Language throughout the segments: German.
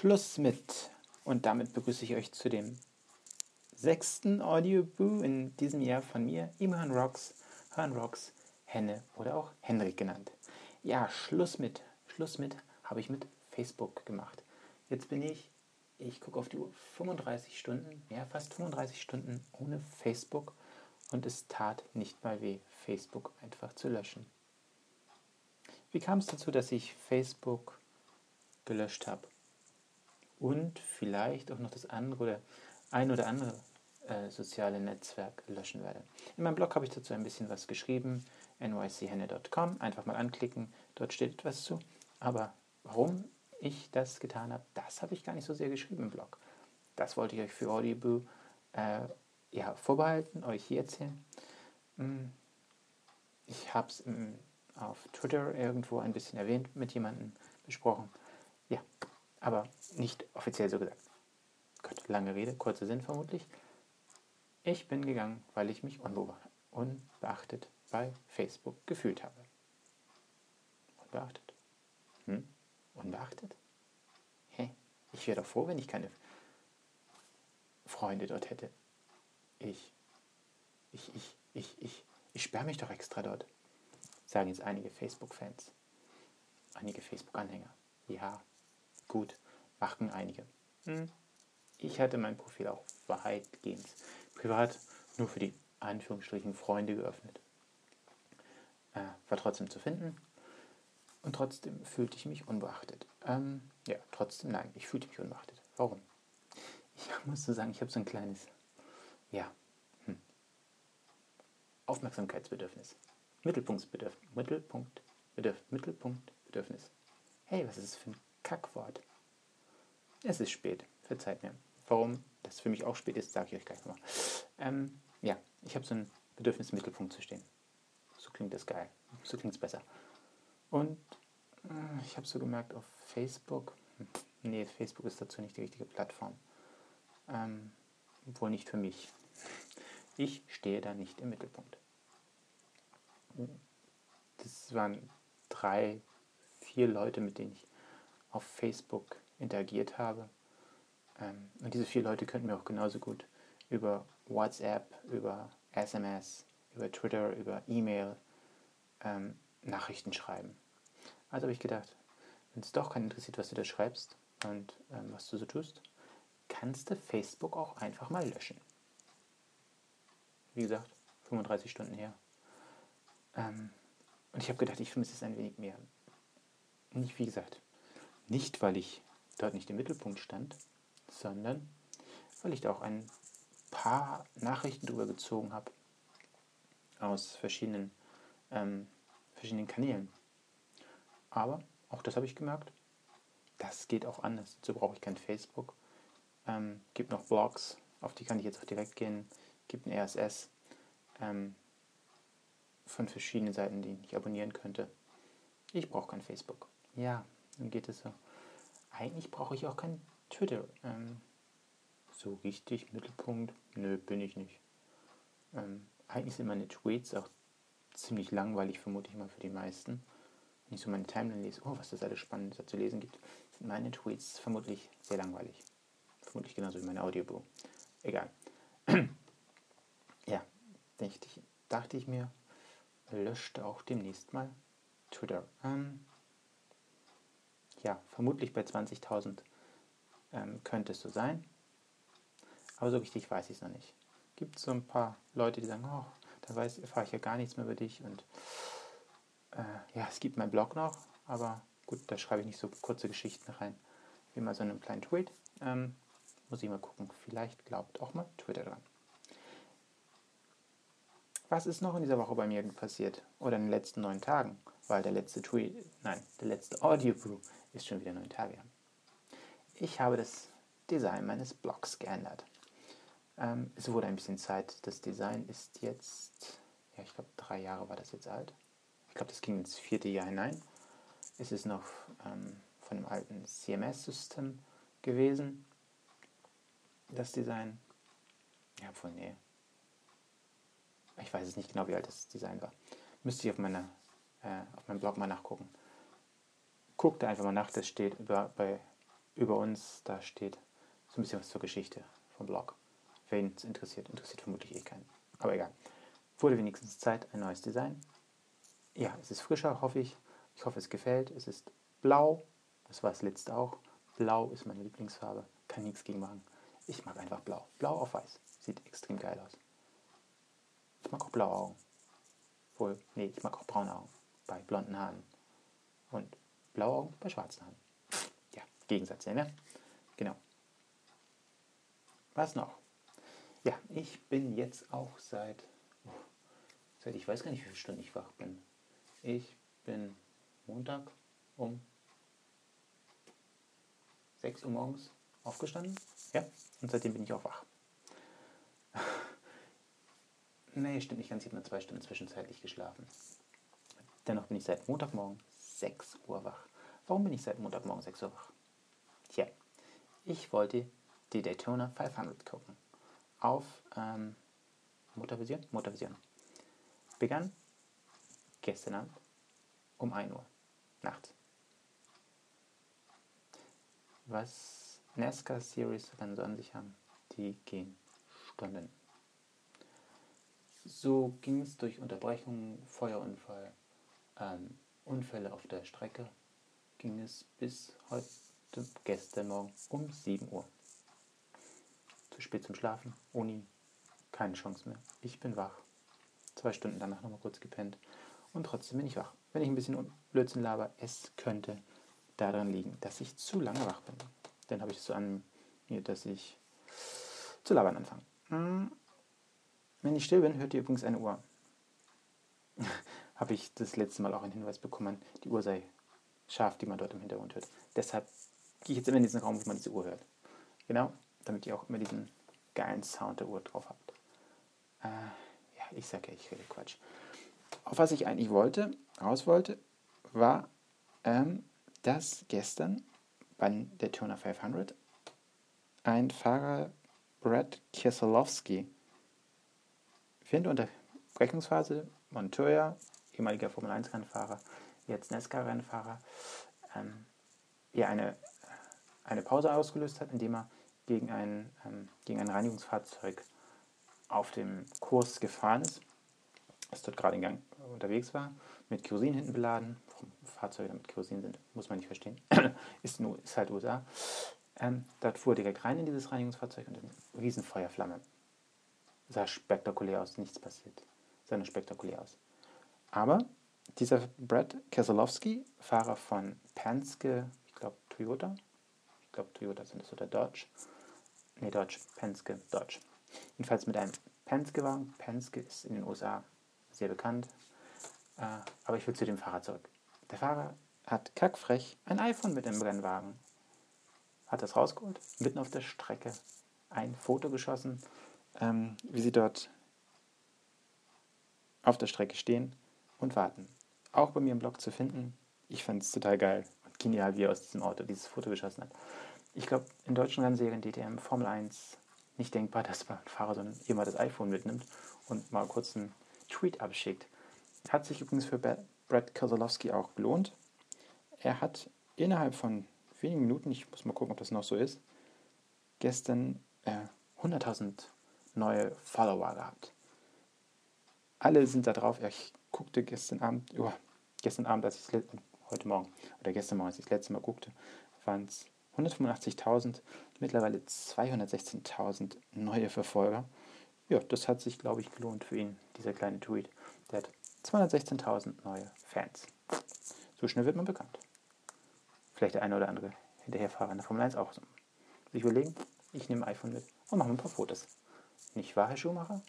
Schluss mit. Und damit begrüße ich euch zu dem sechsten Audioboo in diesem Jahr von mir, Imhan Rocks, Hörn Rocks, Henne oder auch Henrik genannt. Ja, Schluss mit. Schluss mit habe ich mit Facebook gemacht. Jetzt bin ich, ich gucke auf die Uhr, 35 Stunden, ja, fast 35 Stunden ohne Facebook und es tat nicht mal weh, Facebook einfach zu löschen. Wie kam es dazu, dass ich Facebook gelöscht habe? Und vielleicht auch noch das andere oder ein oder andere äh, soziale Netzwerk löschen werde. In meinem Blog habe ich dazu ein bisschen was geschrieben, nychenne.com, einfach mal anklicken, dort steht etwas zu. Aber warum ich das getan habe, das habe ich gar nicht so sehr geschrieben im Blog. Das wollte ich euch für Audible äh, ja, vorbehalten, euch hier erzählen. Hm, ich habe es auf Twitter irgendwo ein bisschen erwähnt, mit jemandem besprochen. Aber nicht offiziell so gesagt. Gott, lange Rede, kurzer Sinn vermutlich. Ich bin gegangen, weil ich mich unbeachtet bei Facebook gefühlt habe. Unbeachtet? Hm? Unbeachtet? Hä? Ich wäre doch froh, wenn ich keine Freunde dort hätte. Ich, ich, ich, ich, ich, ich sperre mich doch extra dort sagen jetzt einige Facebook-Fans, einige Facebook-Anhänger. Ja, gut, machten einige. Hm. Ich hatte mein Profil auch weitgehend privat nur für die Anführungsstrichen Freunde geöffnet. Äh, war trotzdem zu finden und trotzdem fühlte ich mich unbeachtet. Ähm, ja, trotzdem nein, ich fühlte mich unbeachtet. Warum? Ich muss so sagen, ich habe so ein kleines, ja, hm, Aufmerksamkeitsbedürfnis. Mittelpunktbedürfnis. Mittelpunkt, Bedürf, Mittelpunktbedürfnis. Hey, was ist das für ein Kackwort? Es ist spät. Verzeiht mir. Warum das für mich auch spät ist, sage ich euch gleich nochmal. Ähm, ja, ich habe so ein Bedürfnis, im Mittelpunkt zu stehen. So klingt das geil. So klingt es besser. Und äh, ich habe so gemerkt, auf Facebook, nee, Facebook ist dazu nicht die richtige Plattform. Ähm, wohl nicht für mich. Ich stehe da nicht im Mittelpunkt das waren drei, vier Leute, mit denen ich auf Facebook interagiert habe. Ähm, und diese vier Leute könnten mir auch genauso gut über WhatsApp, über SMS, über Twitter, über E-Mail ähm, Nachrichten schreiben. Also habe ich gedacht, wenn es doch keinen interessiert, was du da schreibst und ähm, was du so tust, kannst du Facebook auch einfach mal löschen. Wie gesagt, 35 Stunden her. Ähm, und ich habe gedacht, ich vermisse es ein wenig mehr. Nicht, wie gesagt, nicht, weil ich dort nicht im Mittelpunkt stand, sondern weil ich da auch ein paar Nachrichten drüber gezogen habe aus verschiedenen, ähm, verschiedenen Kanälen. Aber auch das habe ich gemerkt, das geht auch anders. Dazu brauche ich kein Facebook. Ähm, gibt noch Blogs, auf die kann ich jetzt auch direkt gehen. Gibt ein RSS. Ähm, von verschiedenen Seiten, die ich abonnieren könnte. Ich brauche kein Facebook. Ja, dann geht es so. Eigentlich brauche ich auch kein Twitter. Ähm, so richtig Mittelpunkt? Nö, bin ich nicht. Ähm, eigentlich sind meine Tweets auch ziemlich langweilig, vermute ich mal für die meisten. Wenn ich so meine Timeline lese, oh, was das alles Spannendes da zu lesen gibt, sind meine Tweets vermutlich sehr langweilig. Vermutlich genauso wie mein Audiobook. Egal. ja, dachte ich, dachte ich mir, löschte auch demnächst mal Twitter. Ähm, ja, vermutlich bei 20.000 ähm, könnte es so sein. Aber so richtig weiß ich es noch nicht. Gibt so ein paar Leute, die sagen, oh, da weiß, erfahre ich ja gar nichts mehr über dich. Und äh, ja, es gibt meinen Blog noch, aber gut, da schreibe ich nicht so kurze Geschichten rein, wie mal so einen kleinen Tweet. Ähm, muss ich mal gucken. Vielleicht glaubt auch mal Twitter dran. Was ist noch in dieser Woche bei mir passiert? Oder in den letzten neun Tagen? Weil der letzte Tweet, nein, der letzte Audiobrew ist schon wieder neun Tage. Ich habe das Design meines Blogs geändert. Ähm, es wurde ein bisschen Zeit. Das Design ist jetzt, ja, ich glaube, drei Jahre war das jetzt alt. Ich glaube, das ging ins vierte Jahr hinein. Es ist noch ähm, von dem alten CMS-System gewesen. Das Design. Ja, wohl, nee, ich weiß es nicht genau, wie alt das Design war. Müsste ich auf, meine, äh, auf meinem Blog mal nachguckt. Guckt einfach mal nach, das steht über, bei über uns, da steht so ein bisschen was zur Geschichte vom Blog. Wen es interessiert, interessiert vermutlich eh keinen. Aber egal. Wurde wenigstens Zeit, ein neues Design. Ja, es ist frischer, hoffe ich. Ich hoffe, es gefällt. Es ist blau. Das war es letzte auch. Blau ist meine Lieblingsfarbe. Kann nichts gegen machen. Ich mag einfach blau. Blau auf weiß. Sieht extrem geil aus. Ich mag auch blaue Augen. Wohl, nee, ich mag auch braune Augen. Bei blonden Haaren. Und blaue Augen bei schwarzen Haaren. Ja, Gegensatz, ja, ne? Genau. Was noch? Ja, ich bin jetzt auch seit, oh, seit ich weiß gar nicht, wie viele Stunden ich wach bin. Ich bin Montag um 6 Uhr morgens aufgestanden. Ja, und seitdem bin ich auch wach. nee, stimmt nicht ganz. Ich habe nur zwei Stunden zwischenzeitlich geschlafen. Dennoch bin ich seit Montagmorgen 6 Uhr wach. Warum bin ich seit Montagmorgen 6 Uhr wach? Tja, ich wollte die Daytona 500 gucken. Auf ähm, Motorvision? Motorvision. Begann gestern Abend um 1 Uhr nachts. Was NASCAR Series dann so an sich haben, die gehen Stunden. So ging es durch Unterbrechungen, Feuerunfall, ähm, Unfälle auf der Strecke, ging es bis heute, gestern Morgen um 7 Uhr. Zu spät zum Schlafen, Uni, keine Chance mehr. Ich bin wach. Zwei Stunden danach nochmal kurz gepennt und trotzdem bin ich wach. Wenn ich ein bisschen Blödsinn laber, es könnte daran liegen, dass ich zu lange wach bin. Dann habe ich es so an mir, dass ich zu labern anfange. Hm. Wenn ich still bin, hört ihr übrigens eine Uhr. habe ich das letzte Mal auch einen Hinweis bekommen, die Uhr sei scharf, die man dort im Hintergrund hört. Deshalb gehe ich jetzt immer in diesen Raum, wo man diese Uhr hört. Genau, damit ihr auch immer diesen geilen Sound der Uhr drauf habt. Äh, ja, ich sage ja, ich rede Quatsch. Auf was ich eigentlich wollte, raus wollte, war, ähm, dass gestern bei der Turner 500 ein Fahrer, Brad Kieselowski, während der Unterbrechungsphase Montoya, ehemaliger Formel 1-Rennfahrer, jetzt NASCAR-Rennfahrer, ähm, ja, eine, eine Pause ausgelöst hat, indem er gegen ein, ähm, gegen ein Reinigungsfahrzeug auf dem Kurs gefahren ist, das dort gerade in Gang unterwegs war, mit Kerosin hinten beladen. Warum Fahrzeuge mit Kerosin sind, muss man nicht verstehen. ist, nur, ist halt USA. Ähm, dort fuhr direkt rein in dieses Reinigungsfahrzeug und eine Riesenfeuerflamme. Sah spektakulär aus, nichts passiert. Sah nur spektakulär aus. Aber dieser Brad Keselowski, Fahrer von Penske, ich glaube Toyota, ich glaube Toyota sind es oder Dodge, nee Dodge, Penske, Dodge. Jedenfalls mit einem Penske-Wagen. Penske ist in den USA sehr bekannt. Äh, aber ich will zu dem Fahrer zurück. Der Fahrer hat kackfrech ein iPhone mit im Rennwagen. Hat das rausgeholt, mitten auf der Strecke ein Foto geschossen, ähm, wie sie dort auf der Strecke stehen und warten. Auch bei mir im Blog zu finden. Ich fand es total geil und genial, wie er aus diesem Auto dieses Foto geschossen hat. Ich glaube, in deutschen Rennserien DTM Formel 1 nicht denkbar, dass man Fahrer so jemand das iPhone mitnimmt und mal kurz einen Tweet abschickt. Hat sich übrigens für Brad Kozolowski auch gelohnt. Er hat innerhalb von wenigen Minuten, ich muss mal gucken, ob das noch so ist, gestern äh, 100.000 neue Follower gehabt. Alle sind da drauf. Ich guckte gestern Abend, oh, gestern Abend, als ich heute Morgen oder gestern Morgen, als ich das letzte Mal guckte, waren es 185.000, mittlerweile 216.000 neue Verfolger. Ja, das hat sich, glaube ich, gelohnt für ihn, dieser kleine Tweet. Der hat 216.000 neue Fans. So schnell wird man bekannt. Vielleicht der eine oder andere Hinterherfahrer in der Formel 1 auch so. Sich überlegen, ich nehme ein iPhone mit und mache ein paar Fotos. Nicht wahr, Herr Schumacher?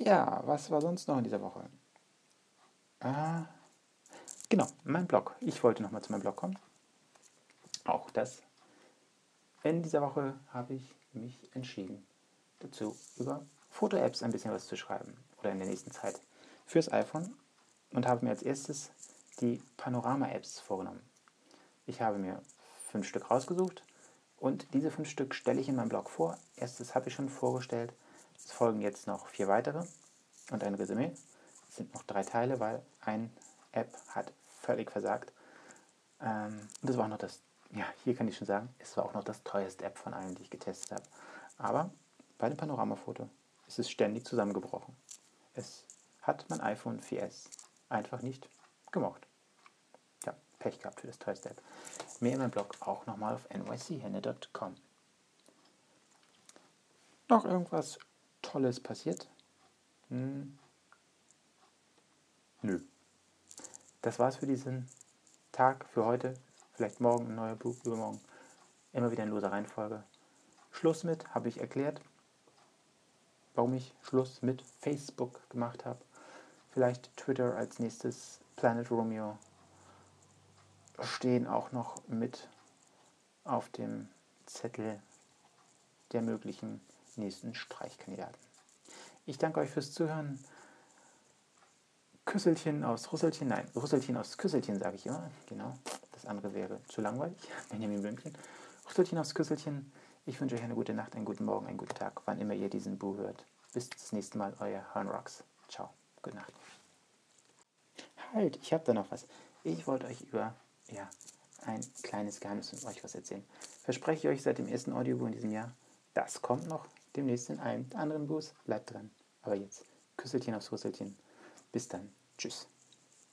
Ja, was war sonst noch in dieser Woche? Ah, genau, mein Blog. Ich wollte nochmal zu meinem Blog kommen. Auch das. In dieser Woche habe ich mich entschieden, dazu über Foto-Apps ein bisschen was zu schreiben oder in der nächsten Zeit fürs iPhone und habe mir als erstes die Panorama-Apps vorgenommen. Ich habe mir fünf Stück rausgesucht und diese fünf Stück stelle ich in meinem Blog vor. Erstes habe ich schon vorgestellt. Es folgen jetzt noch vier weitere und ein Resümee. Es sind noch drei Teile, weil ein App hat völlig versagt. Ähm, und das war auch noch das, ja, hier kann ich schon sagen, es war auch noch das teuerste App von allen, die ich getestet habe. Aber bei dem Panoramafoto ist es ständig zusammengebrochen. Es hat mein iPhone 4S einfach nicht gemocht. Ja, Pech gehabt für das teuerste App. Mehr in meinem Blog auch nochmal auf nychenne.com. Noch irgendwas Tolles passiert? Hm. Nö. Das war's für diesen Tag, für heute. Vielleicht morgen ein neuer Buch, übermorgen. Immer wieder in loser Reihenfolge. Schluss mit, habe ich erklärt, warum ich Schluss mit Facebook gemacht habe. Vielleicht Twitter als nächstes, Planet Romeo stehen auch noch mit auf dem Zettel der möglichen nächsten Streichkandidaten. Ich danke euch fürs Zuhören. Küsselchen aus Rüsselchen, nein, Rüsselchen aus Küsselchen sage ich immer, genau. Das andere wäre zu langweilig. Benjamin Blümchen. Rüsselchen aus Küsselchen. Ich wünsche euch eine gute Nacht, einen guten Morgen, einen guten Tag, wann immer ihr diesen Bu hört. Bis das nächste Mal, euer Horn Rocks. Ciao, gute Nacht. Halt, ich habe da noch was. Ich wollte euch über, ja, ein kleines Geheimnis von euch was erzählen. Verspreche ich euch seit dem ersten Audiobuch in diesem Jahr, das kommt noch demnächst in einem anderen Bus. Bleibt dran. Aber jetzt, Küsselchen aufs Rüsselchen. Bis dann. Tschüss.